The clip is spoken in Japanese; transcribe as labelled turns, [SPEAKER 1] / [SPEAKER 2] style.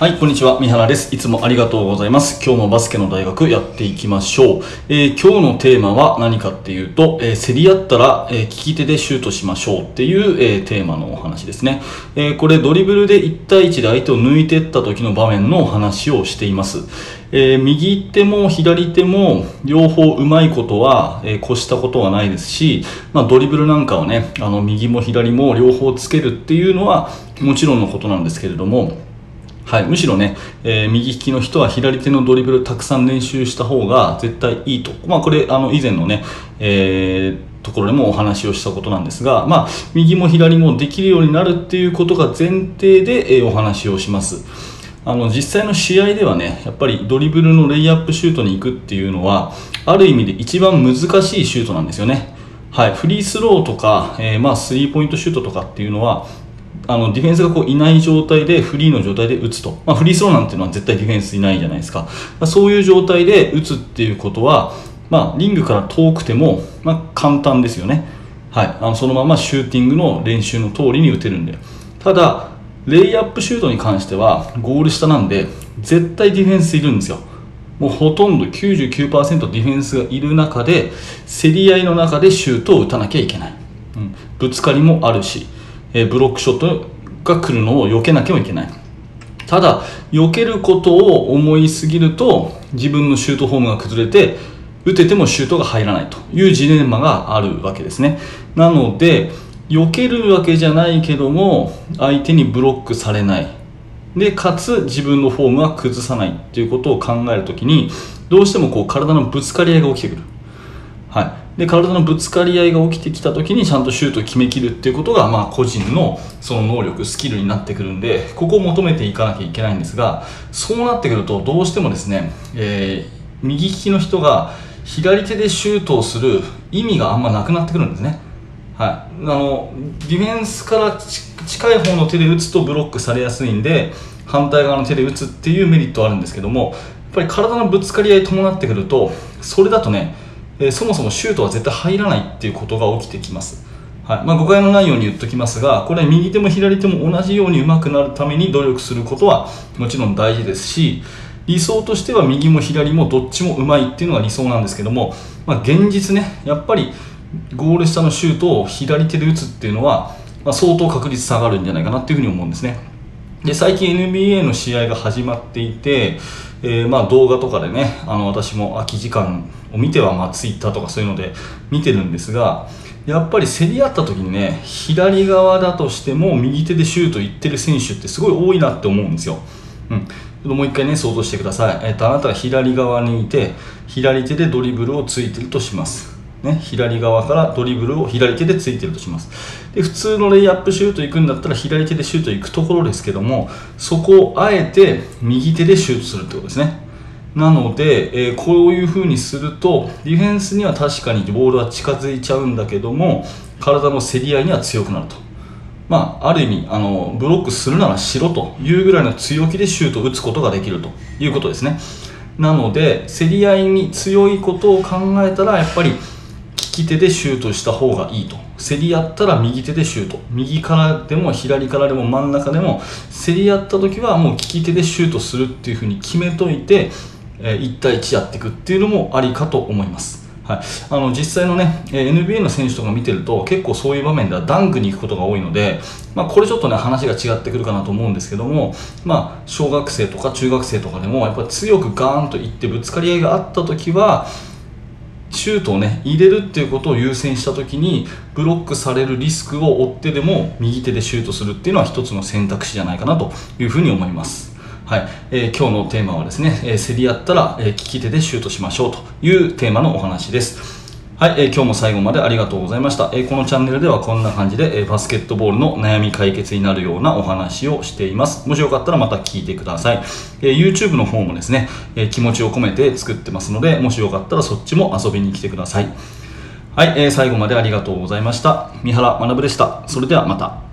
[SPEAKER 1] はい、こんにちは。三原です。いつもありがとうございます。今日もバスケの大学やっていきましょう。えー、今日のテーマは何かっていうと、えー、競り合ったら、えー、利き手でシュートしましょうっていう、えテーマのお話ですね。えこれドリブルで1対1で相手を抜いていった時の場面のお話をしています。え右手も左手も両方うまいことは、え越したことはないですし、まあ、ドリブルなんかはね、あの右も左も両方つけるっていうのはもちろんのことなんですけれども、はい、むしろね、えー、右利きの人は左手のドリブルたくさん練習した方が絶対いいと。まあ、これ、あの、以前のね、えー、ところでもお話をしたことなんですが、まあ、右も左もできるようになるっていうことが前提で、え、お話をします。あの実際の試合ではねやっぱりドリブルのレイアップシュートに行くっていうのはある意味で一番難しいシュートなんですよね。はい、フリースローとか、えー、まあスリーポイントシュートとかっていうのはあのディフェンスがこういない状態でフリーの状態で打つと、まあ、フリースローなんていうのは絶対ディフェンスいないじゃないですか、ま、そういう状態で打つっていうことは、まあ、リングから遠くても、まあ、簡単ですよね、はい、あのそのままシューティングの練習の通りに打てるんで。ただレイアップシュートに関してはゴール下なんで絶対ディフェンスいるんですよ。もうほとんど99%ディフェンスがいる中で競り合いの中でシュートを打たなきゃいけない、うん、ぶつかりもあるし。えブロックショットが来るのを避けなきゃいけない。ただ避けることを思いすぎると自分のシュートフォームが崩れて打ててもシュートが入らないというジレンマがあるわけですね。なので避けるわけじゃないけども相手にブロックされない。でかつ自分のフォームは崩さないっていうことを考えるときにどうしてもこう体のぶつかり合いが起きてくる。はい。で体のぶつかり合いが起きてきた時にちゃんとシュートを決めきるっていうことが、まあ、個人のその能力スキルになってくるんでここを求めていかなきゃいけないんですがそうなってくるとどうしてもですね、えー、右利きの人が左手でシュートをする意味があんまなくなってくるんですね、はい、あのディフェンスから近い方の手で打つとブロックされやすいんで反対側の手で打つっていうメリットはあるんですけどもやっぱり体のぶつかり合い伴ってくるとそれだとねえそもそもシュートは絶対入らないっていうことが起きてきます。はいまあ、誤解のないように言っときますが、これ右手も左手も同じように上手くなるために努力することはもちろん大事ですし、理想としては右も左もどっちもうまいっていうのが理想なんですけども、まあ、現実ね、やっぱりゴール下のシュートを左手で打つっていうのは、まあ、相当確率下がるんじゃないかなっていうふうに思うんですね。で最近 NBA の試合が始まっていて、えー、まあ動画とかでねあの私も空き時間を見てはまあ Twitter とかそういうので見てるんですがやっぱり競り合った時にね左側だとしても右手でシュートいってる選手ってすごい多いなって思うんですよ。うん。もう一回ね想像してください、えーと、あなたが左側にいて左手でドリブルをついてるとします。ね、左側からドリブルを左手でついてるとします。で普通のレイアップシュート行くんだったら左手でシュート行くところですけどもそこをあえて右手でシュートするってことですね。なので、えー、こういう風にするとディフェンスには確かにボールは近づいちゃうんだけども体の競り合いには強くなると。まあ、ある意味あのブロックするならしろというぐらいの強気でシュートを打つことができるということですね。なので競り合いに強いことを考えたらやっぱりき手でシュートした方がいいと。競り合ったら右手でシュート。右からでも左からでも真ん中でも競り合った時はもう利き手でシュートするっていうふうに決めといて、え1対1やっていくっていうのもありかと思います。はい、あの実際のね NBA の選手とか見てると結構そういう場面ではダンクに行くことが多いので、まあ、これちょっとね話が違ってくるかなと思うんですけども、まあ、小学生とか中学生とかでもやっぱり強くガーンといってぶつかり合いがあった時はシュートをね入れるっていうことを優先した時にブロックされるリスクを負ってでも右手でシュートするっていうのは一つの選択肢じゃないかなというふうに思います。はい、えー、今日のテーマはですね、えー、競り合ったら、えー、利き手でシュートしましょうというテーマのお話です。はい、えー、今日も最後までありがとうございました。えー、このチャンネルではこんな感じで、えー、バスケットボールの悩み解決になるようなお話をしています。もしよかったらまた聞いてください。え、YouTube の方もですね、え気持ちを込めて作ってますので、もしよかったらそっちも遊びに来てください。はい、え最後までありがとうございました。三原学でした。それではまた。